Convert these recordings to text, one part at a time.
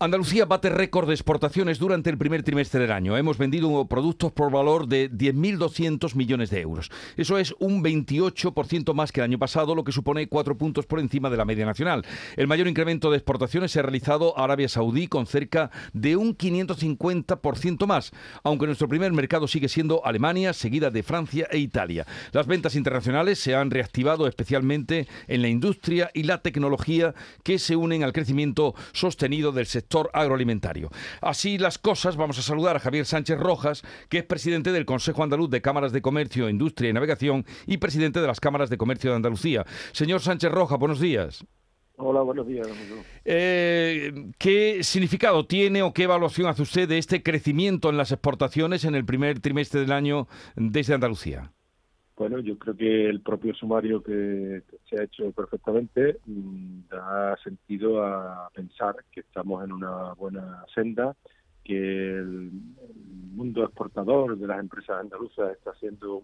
Andalucía bate récord de exportaciones durante el primer trimestre del año. Hemos vendido productos por valor de 10.200 millones de euros. Eso es un 28% más que el año pasado, lo que supone cuatro puntos por encima de la media nacional. El mayor incremento de exportaciones se ha realizado a Arabia Saudí con cerca de un 550% más, aunque nuestro primer mercado sigue siendo Alemania, seguida de Francia e Italia. Las ventas internacionales se han reactivado especialmente en la industria y la tecnología que se unen al crecimiento sostenido del sector agroalimentario. Así las cosas, vamos a saludar a Javier Sánchez Rojas, que es presidente del Consejo Andaluz de Cámaras de Comercio, Industria y Navegación y presidente de las Cámaras de Comercio de Andalucía. Señor Sánchez Rojas, buenos días. Hola, buenos días. Eh, ¿Qué significado tiene o qué evaluación hace usted de este crecimiento en las exportaciones en el primer trimestre del año desde Andalucía? Bueno, yo creo que el propio sumario que, se ha hecho perfectamente mm, da sentido a pensar que estamos en una buena senda, que el, mundo exportador de las empresas andaluzas está siendo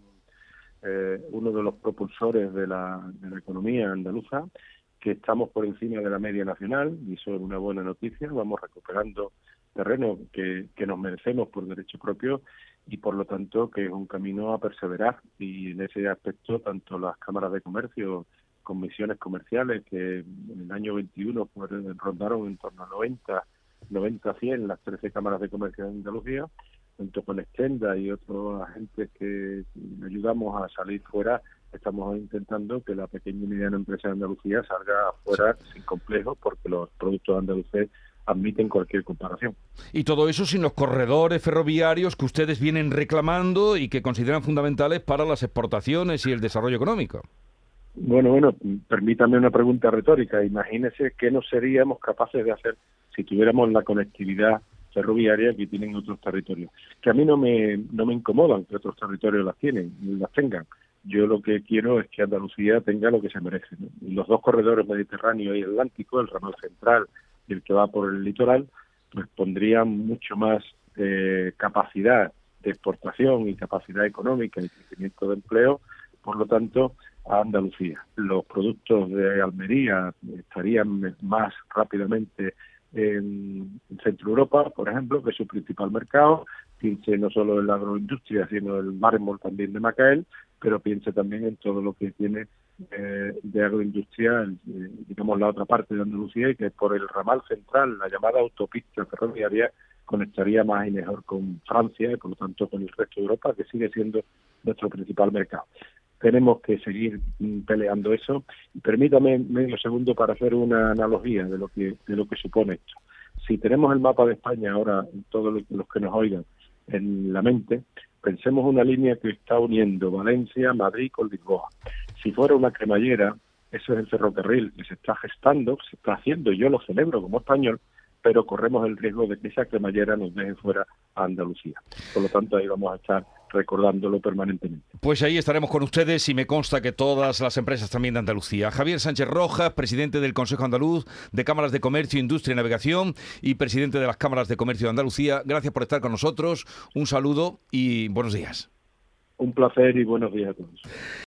eh, uno de los propulsores de la, economía andaluza, que estamos por encima de la media nacional, y eso es una buena noticia, vamos recuperando terreno que, que nos merecemos por derecho propio y por lo tanto que es un camino a perseverar. Y en ese aspecto tanto las cámaras de comercio con misiones comerciales que en el año 21 rondaron en torno a 90 90 100 las 13 cámaras de comercio de Andalucía junto con Extenda y otros agentes que ayudamos a salir fuera estamos intentando que la pequeña y mediana empresa de Andalucía salga fuera sin complejos porque los productos andaluces admiten cualquier comparación. Y todo eso sin los corredores ferroviarios que ustedes vienen reclamando y que consideran fundamentales para las exportaciones y el desarrollo económico. Bueno, bueno, permítame una pregunta retórica. Imagínese qué no seríamos capaces de hacer si tuviéramos la conectividad ferroviaria que tienen otros territorios. Que a mí no me, no me incomodan que otros territorios las tienen, las tengan. Yo lo que quiero es que Andalucía tenga lo que se merece. Los dos corredores mediterráneo y atlántico, el ramal central y el que va por el litoral, pues pondrían mucho más eh, capacidad de exportación y capacidad económica y crecimiento de empleo, por lo tanto, a Andalucía. Los productos de Almería estarían más rápidamente en Centro Europa, por ejemplo, que es su principal mercado, piense no solo en la agroindustria, sino el mármol también de Macael, pero piense también en todo lo que tiene eh, de agroindustria, digamos la otra parte de Andalucía, y que por el ramal central, la llamada autopista ferroviaria, conectaría más y mejor con Francia y por lo tanto con el resto de Europa, que sigue siendo nuestro principal mercado. Tenemos que seguir mm, peleando eso. Permítame medio segundo para hacer una analogía de lo que de lo que supone esto. Si tenemos el mapa de España ahora, todos los que nos oigan, en la mente, pensemos una línea que está uniendo Valencia, Madrid con Lisboa. Si fuera una cremallera, eso es el ferrocarril que se está gestando, se está haciendo, y yo lo celebro como español, pero corremos el riesgo de que esa cremallera nos deje fuera a Andalucía. Por lo tanto, ahí vamos a estar recordándolo permanentemente. Pues ahí estaremos con ustedes y me consta que todas las empresas también de Andalucía. Javier Sánchez Rojas, presidente del Consejo Andaluz de Cámaras de Comercio, Industria y Navegación y presidente de las Cámaras de Comercio de Andalucía, gracias por estar con nosotros. Un saludo y buenos días. Un placer y buenos días a todos.